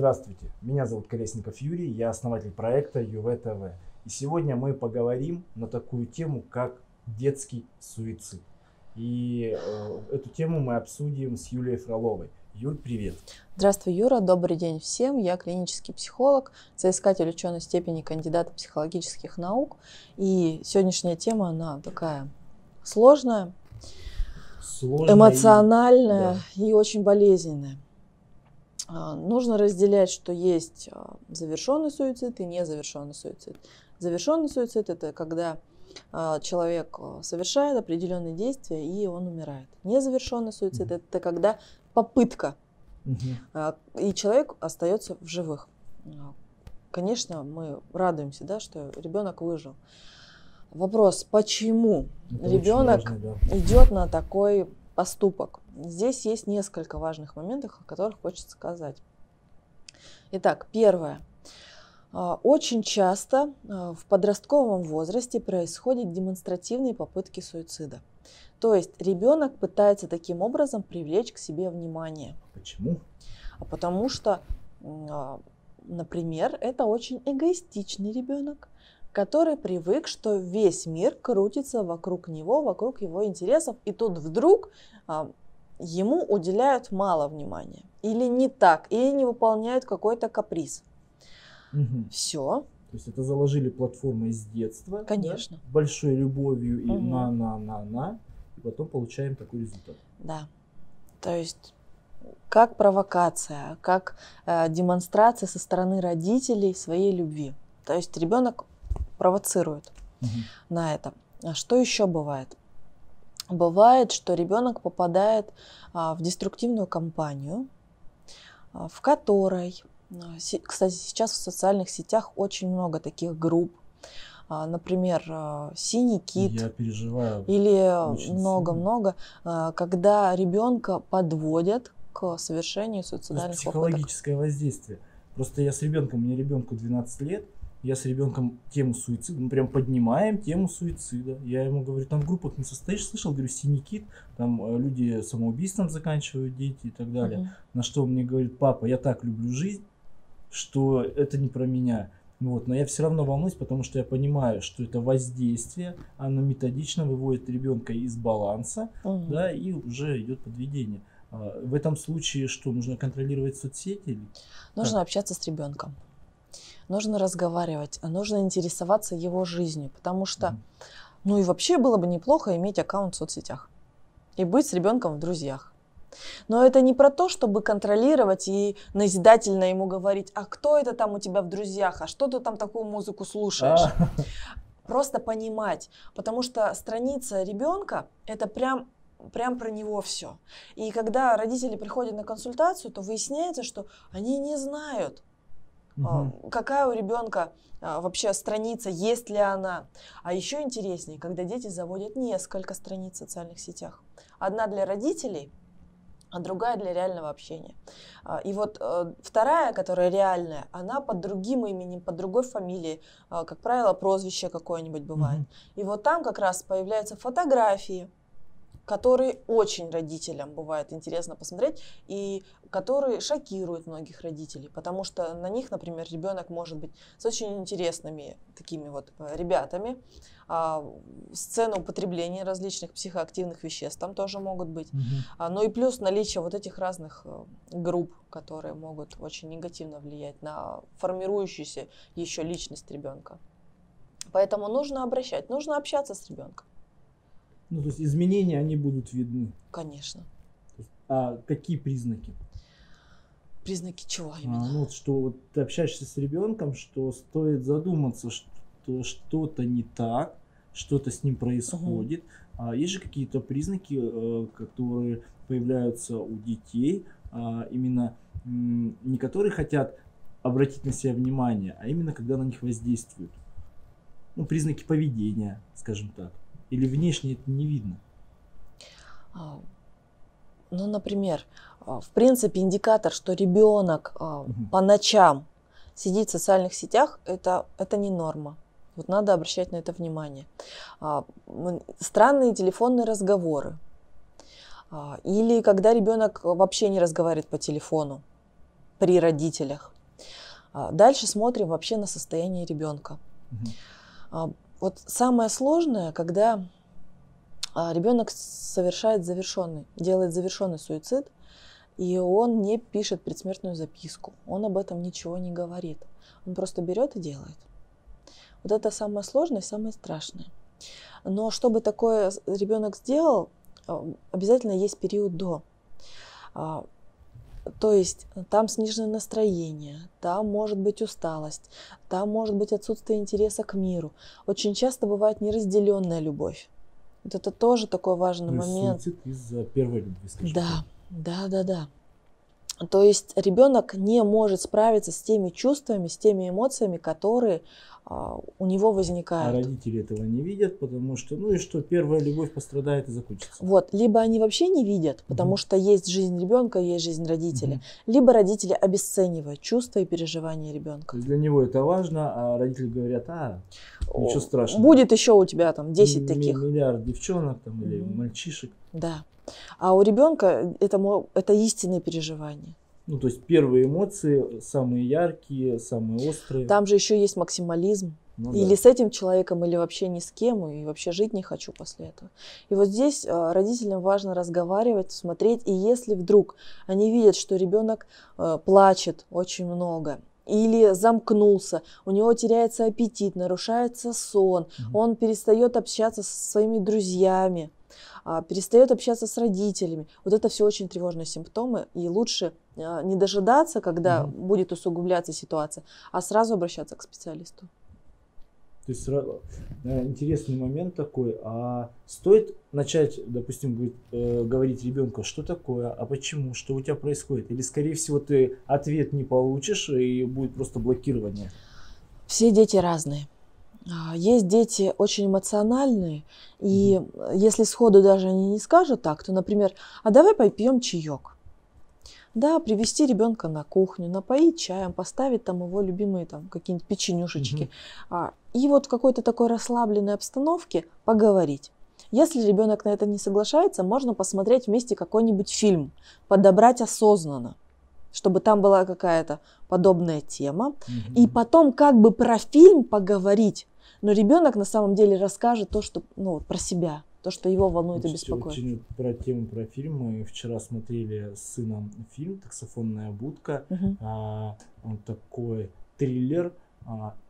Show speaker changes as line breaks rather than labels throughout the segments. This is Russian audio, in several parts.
Здравствуйте, меня зовут Колесников Юрий, я основатель проекта ЮВ-ТВ. И сегодня мы поговорим на такую тему, как детский суицид. И э, эту тему мы обсудим с Юлией Фроловой. Юль, привет.
Здравствуй, Юра. Добрый день всем. Я клинический психолог, соискатель ученой степени кандидата психологических наук. И сегодняшняя тема, она такая сложная, сложная эмоциональная и, да. и очень болезненная. А, нужно разделять, что есть а, завершенный суицид и незавершенный суицид. Завершенный суицид это когда а, человек совершает определенные действия и он умирает. Незавершенный суицид это когда попытка и человек остается в живых. Конечно, мы радуемся, да, что ребенок выжил. Вопрос, почему это ребенок важно, да. идет на такой поступок? Здесь есть несколько важных моментов, о которых хочется сказать. Итак, первое. А, очень часто а, в подростковом возрасте происходят демонстративные попытки суицида. То есть ребенок пытается таким образом привлечь к себе внимание.
Почему?
А потому что, а, например, это очень эгоистичный ребенок, который привык, что весь мир крутится вокруг него, вокруг его интересов, и тут вдруг ему уделяют мало внимания. Или не так, или не выполняют какой-то каприз. Угу. Все.
То есть это заложили платформой с детства.
Конечно.
Да, большой любовью и угу. на, на, на, на. И потом получаем такой результат.
Да. То есть как провокация, как э, демонстрация со стороны родителей своей любви. То есть ребенок провоцирует угу. на это. А что еще бывает? Бывает, что ребенок попадает а, в деструктивную компанию, а, в которой, а, кстати, сейчас в социальных сетях очень много таких групп, например, синий кит.
Я переживаю.
Или много-много, когда ребенка подводят к совершению суицидальных
психологическое
попыток.
воздействие. Просто я с ребенком, мне ребенку 12 лет, я с ребенком тему суицида, мы прям поднимаем тему суицида. Я ему говорю, там в группах не состоишь, слышал, говорю, синий там э, люди самоубийством заканчивают, дети и так далее. Uh-huh. На что он мне говорит, папа, я так люблю жизнь, что это не про меня. Вот, но я все равно волнуюсь, потому что я понимаю, что это воздействие, оно методично выводит ребенка из баланса, угу. да, и уже идет подведение. А в этом случае что, нужно контролировать соцсети?
Нужно как? общаться с ребенком нужно разговаривать, нужно интересоваться его жизнью, потому что, ну и вообще было бы неплохо иметь аккаунт в соцсетях и быть с ребенком в друзьях. Но это не про то, чтобы контролировать и назидательно ему говорить, а кто это там у тебя в друзьях, а что ты там такую музыку слушаешь. А. Просто понимать, потому что страница ребенка это прям прям про него все. И когда родители приходят на консультацию, то выясняется, что они не знают, Угу. Какая у ребенка а, вообще страница, есть ли она. А еще интереснее, когда дети заводят несколько страниц в социальных сетях. Одна для родителей, а другая для реального общения. А, и вот э, вторая, которая реальная, она под другим именем, под другой фамилией, как правило, прозвище какое-нибудь бывает. Mm-hmm. И вот там как раз появляются фотографии, которые очень родителям бывает интересно посмотреть и которые шокируют многих родителей, потому что на них, например, ребенок может быть с очень интересными такими вот э, ребятами. А, сцены употребления различных психоактивных веществ там тоже могут быть. Угу. А, ну и плюс наличие вот этих разных э, групп, которые могут очень негативно влиять на формирующуюся еще личность ребенка. Поэтому нужно обращать, нужно общаться с ребенком.
Ну, то есть изменения, они будут видны.
Конечно.
а какие признаки?
Признаки чего а, именно?
А, ну, вот, что вот ты общаешься с ребенком, что стоит задуматься, что что-то не так, что-то с ним происходит. Угу. А есть же какие-то признаки, э, которые появляются у детей, а, именно не которые хотят обратить на себя внимание, а именно когда на них воздействуют. Ну, признаки поведения, скажем так. Или внешне это не видно?
А, ну, например, а, в принципе, индикатор, что ребенок угу. по ночам сидит в социальных сетях, это, это не норма. Вот надо обращать на это внимание. Странные телефонные разговоры. Или когда ребенок вообще не разговаривает по телефону. при родителях. А, дальше смотрим вообще на состояние ребенка. Угу. Вот самое сложное, когда ребенок совершает завершенный, делает завершенный суицид, и он не пишет предсмертную записку, он об этом ничего не говорит, он просто берет и делает. Вот это самое сложное, самое страшное. Но чтобы такое ребенок сделал, обязательно есть период до. То есть там сниженное настроение, там может быть усталость, там может быть отсутствие интереса к миру. Очень часто бывает неразделенная любовь. Вот это тоже такой важный
ну,
момент.
из-за первой любви,
скажем Да, да, да, да. То есть ребенок не может справиться с теми чувствами, с теми эмоциями, которые а, у него возникают.
А родители этого не видят, потому что, ну и что, первая любовь пострадает и закончится.
Вот, либо они вообще не видят, потому угу. что есть жизнь ребенка, есть жизнь родителей, угу. либо родители обесценивают чувства и переживания ребенка.
Для него это важно, а родители говорят, а, ничего страшного.
Будет еще у тебя там 10 М- таких.
Миллиард девчонок там угу. или мальчишек.
Да. А у ребенка это, это истинные переживания.
Ну, то есть первые эмоции самые яркие, самые острые.
Там же еще есть максимализм. Ну, или да. с этим человеком, или вообще ни с кем, и вообще жить не хочу после этого. И вот здесь э, родителям важно разговаривать, смотреть, и если вдруг они видят, что ребенок э, плачет очень много, или замкнулся, у него теряется аппетит, нарушается сон, угу. он перестает общаться со своими друзьями, а, перестает общаться с родителями. Вот это все очень тревожные симптомы, и лучше а, не дожидаться, когда угу. будет усугубляться ситуация, а сразу обращаться к специалисту.
То есть интересный момент такой, а стоит начать, допустим, э, говорить ребенку, что такое, а почему, что у тебя происходит? Или, скорее всего, ты ответ не получишь и будет просто блокирование?
Все дети разные. А, есть дети очень эмоциональные, и mm-hmm. если сходу даже они не скажут так, то, например, а давай попьем чаек. Да, привести ребенка на кухню, напоить чаем, поставить там его любимые там какие-нибудь печенюшечки. Mm-hmm. А, и вот в какой-то такой расслабленной обстановке поговорить. Если ребенок на это не соглашается, можно посмотреть вместе какой-нибудь фильм, подобрать осознанно чтобы там была какая-то подобная тема, mm-hmm. и потом как бы про фильм поговорить, но ребенок на самом деле расскажет то, что, ну, про себя, то, что его волнует Слушайте, и беспокоит.
Очень про тему про фильм. Мы вчера смотрели с сыном фильм «Таксофонная будка». Угу. А, он такой триллер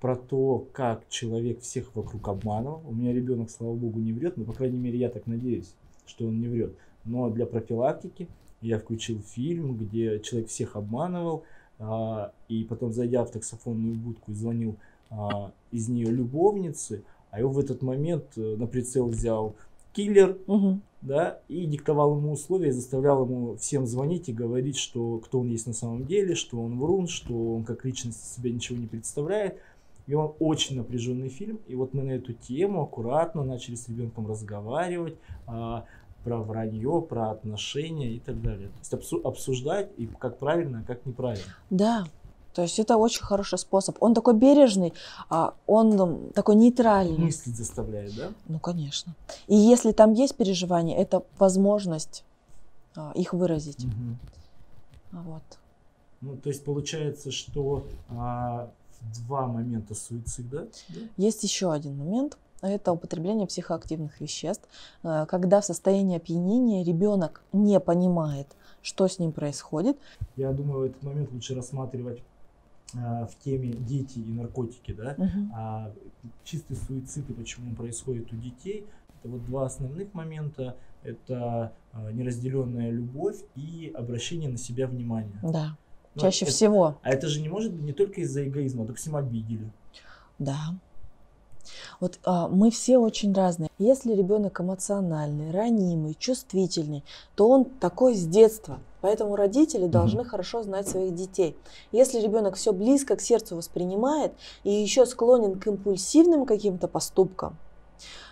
про то, как человек всех вокруг обманывал. У меня ребенок, слава богу, не врет, но, по крайней мере, я так надеюсь, что он не врет. Но для профилактики я включил фильм, где человек всех обманывал, а, и потом, зайдя в таксофонную будку, звонил а, из нее любовницы, а его в этот момент э, на прицел взял киллер, угу. да, и диктовал ему условия, заставлял ему всем звонить и говорить, что кто он есть на самом деле, что он врун, что он как личность себя ничего не представляет. И он очень напряженный фильм. И вот мы на эту тему аккуратно начали с ребенком разговаривать а, про вранье, про отношения и так далее. То есть обсуждать и как правильно, а как неправильно.
Да, то есть это очень хороший способ. Он такой бережный, а он такой нейтральный.
Мыслить заставляет, да?
Ну, конечно. И если там есть переживания, это возможность а, их выразить. Угу. Вот.
Ну, то есть получается, что а, два момента суицида. Да?
Есть еще один момент. Это употребление психоактивных веществ, когда в состоянии опьянения ребенок не понимает, что с ним происходит.
Я думаю, этот момент лучше рассматривать в теме дети и наркотики, да, uh-huh. а чистый суицид и почему он происходит у детей, это вот два основных момента, это а, неразделенная любовь и обращение на себя внимания.
Да, Но чаще это, всего.
А это же не может быть не только из-за эгоизма, допустим, обидели.
Да, вот а, мы все очень разные. Если ребенок эмоциональный, ранимый, чувствительный, то он такой с детства. Поэтому родители должны хорошо знать своих детей. Если ребенок все близко к сердцу воспринимает и еще склонен к импульсивным каким-то поступкам,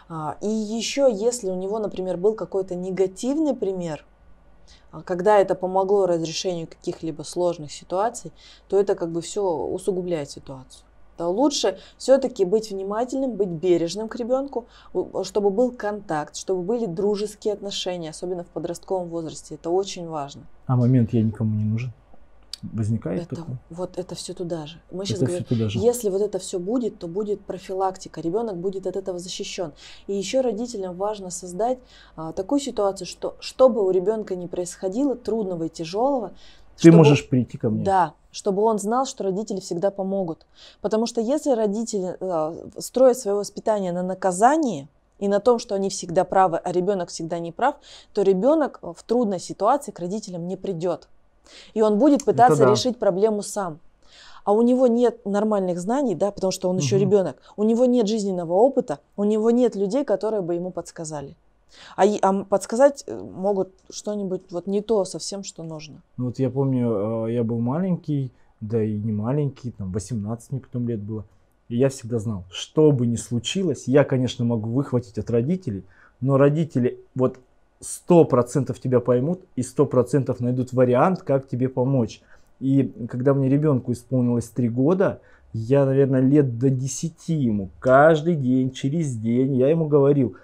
а, и еще если у него, например, был какой-то негативный пример, а, когда это помогло разрешению каких-либо сложных ситуаций, то это как бы все усугубляет ситуацию то лучше все-таки быть внимательным, быть бережным к ребенку, чтобы был контакт, чтобы были дружеские отношения, особенно в подростковом возрасте. Это очень важно.
А момент я никому не нужен? Возникает
Это,
такое?
вот это все туда же. Мы сейчас
Это
говорим,
все туда же.
если вот это все будет, то будет профилактика. Ребенок будет от этого защищен. И еще родителям важно создать а, такую ситуацию, что что бы у ребенка ни происходило, трудного и тяжелого,
Ты
чтобы-
можешь прийти ко мне.
Да, чтобы он знал, что родители всегда помогут. Потому что если родители э, строят свое воспитание на наказании и на том, что они всегда правы, а ребенок всегда не прав, то ребенок в трудной ситуации к родителям не придет. И он будет пытаться
да.
решить проблему сам. А у него нет нормальных знаний, да, потому что он еще
Мгм.
ребенок. У него нет жизненного опыта, у него нет людей, которые бы ему подсказали. А, а подсказать э, могут что-нибудь вот не то совсем, что нужно.
Ну вот я помню, э, я был маленький, да и не маленький, там 18 мне потом лет было. И я всегда знал, что бы ни случилось, я, конечно, могу выхватить от родителей, но родители вот сто процентов тебя поймут и сто процентов найдут вариант, как тебе помочь. И когда мне ребенку исполнилось три года, я, наверное, лет до 10 ему каждый день, через день, я ему говорил,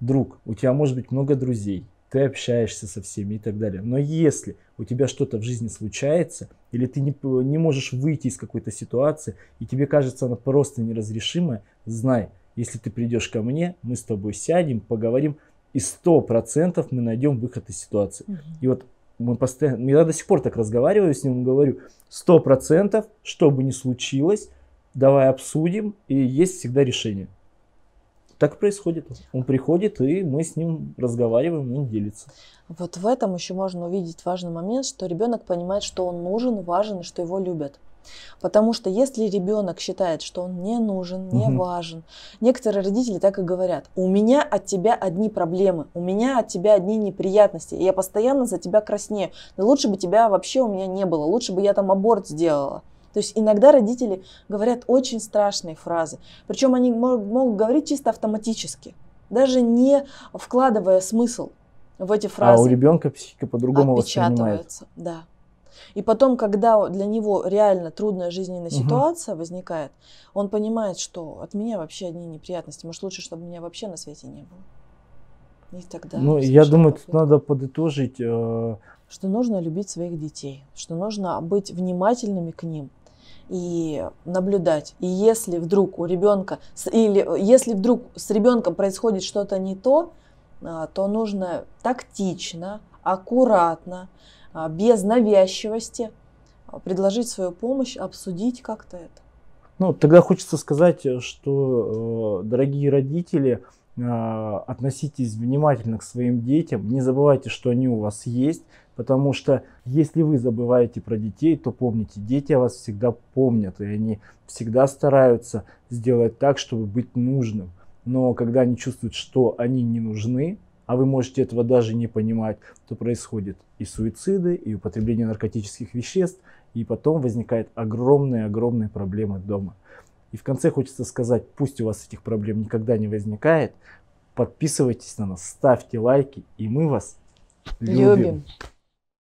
друг, у тебя может быть много друзей, ты общаешься со всеми и так далее. Но если у тебя что-то в жизни случается, или ты не, не можешь выйти из какой-то ситуации, и тебе кажется она просто неразрешимая, знай, если ты придешь ко мне, мы с тобой сядем, поговорим, и сто процентов мы найдем выход из ситуации. И вот мы постоянно, я до сих пор так разговариваю с ним, говорю, сто процентов, что бы ни случилось, давай обсудим, и есть всегда решение. Так происходит. Он приходит, и мы с ним разговариваем, он делится.
Вот в этом еще можно увидеть важный момент, что ребенок понимает, что он нужен, важен и что его любят. Потому что если ребенок считает, что он не нужен, не
Мгм.
важен, некоторые родители так и говорят: у меня от тебя одни проблемы, у меня от тебя одни неприятности, и я постоянно за тебя краснею. Да лучше бы тебя вообще у меня не было, лучше бы я там аборт сделала. То есть иногда родители говорят очень страшные фразы. Причем они мо- могут говорить чисто автоматически, даже не вкладывая смысл в эти фразы
А у ребенка психика по-другому
отпечатывается. Да. И потом, когда для него реально трудная жизненная ситуация возникает, он понимает, что от меня вообще одни неприятности. Может, лучше, чтобы меня вообще на свете не было. И тогда
ну, я думаю, тут надо подытожить. э,
что нужно любить своих детей, что нужно быть внимательными к ним и наблюдать. И если вдруг у ребенка или если вдруг с ребенком происходит что-то не то, а, то нужно тактично, аккуратно, а, без навязчивости а, предложить свою помощь, обсудить как-то это.
Ну, тогда хочется сказать, э, что, э, дорогие родители, э, относитесь внимательно к своим детям, не забывайте, что они у вас есть, потому что если вы забываете про детей, то помните, дети о вас всегда помнят, и они всегда стараются сделать так, чтобы быть нужным. Но когда они чувствуют, что они не нужны, а вы можете этого даже не понимать, то происходят и суициды, и употребление наркотических веществ, и потом возникают огромные-огромные проблемы дома. И в конце хочется сказать, пусть у вас этих проблем никогда не возникает, подписывайтесь на нас, ставьте лайки, и мы вас любим.
Любим.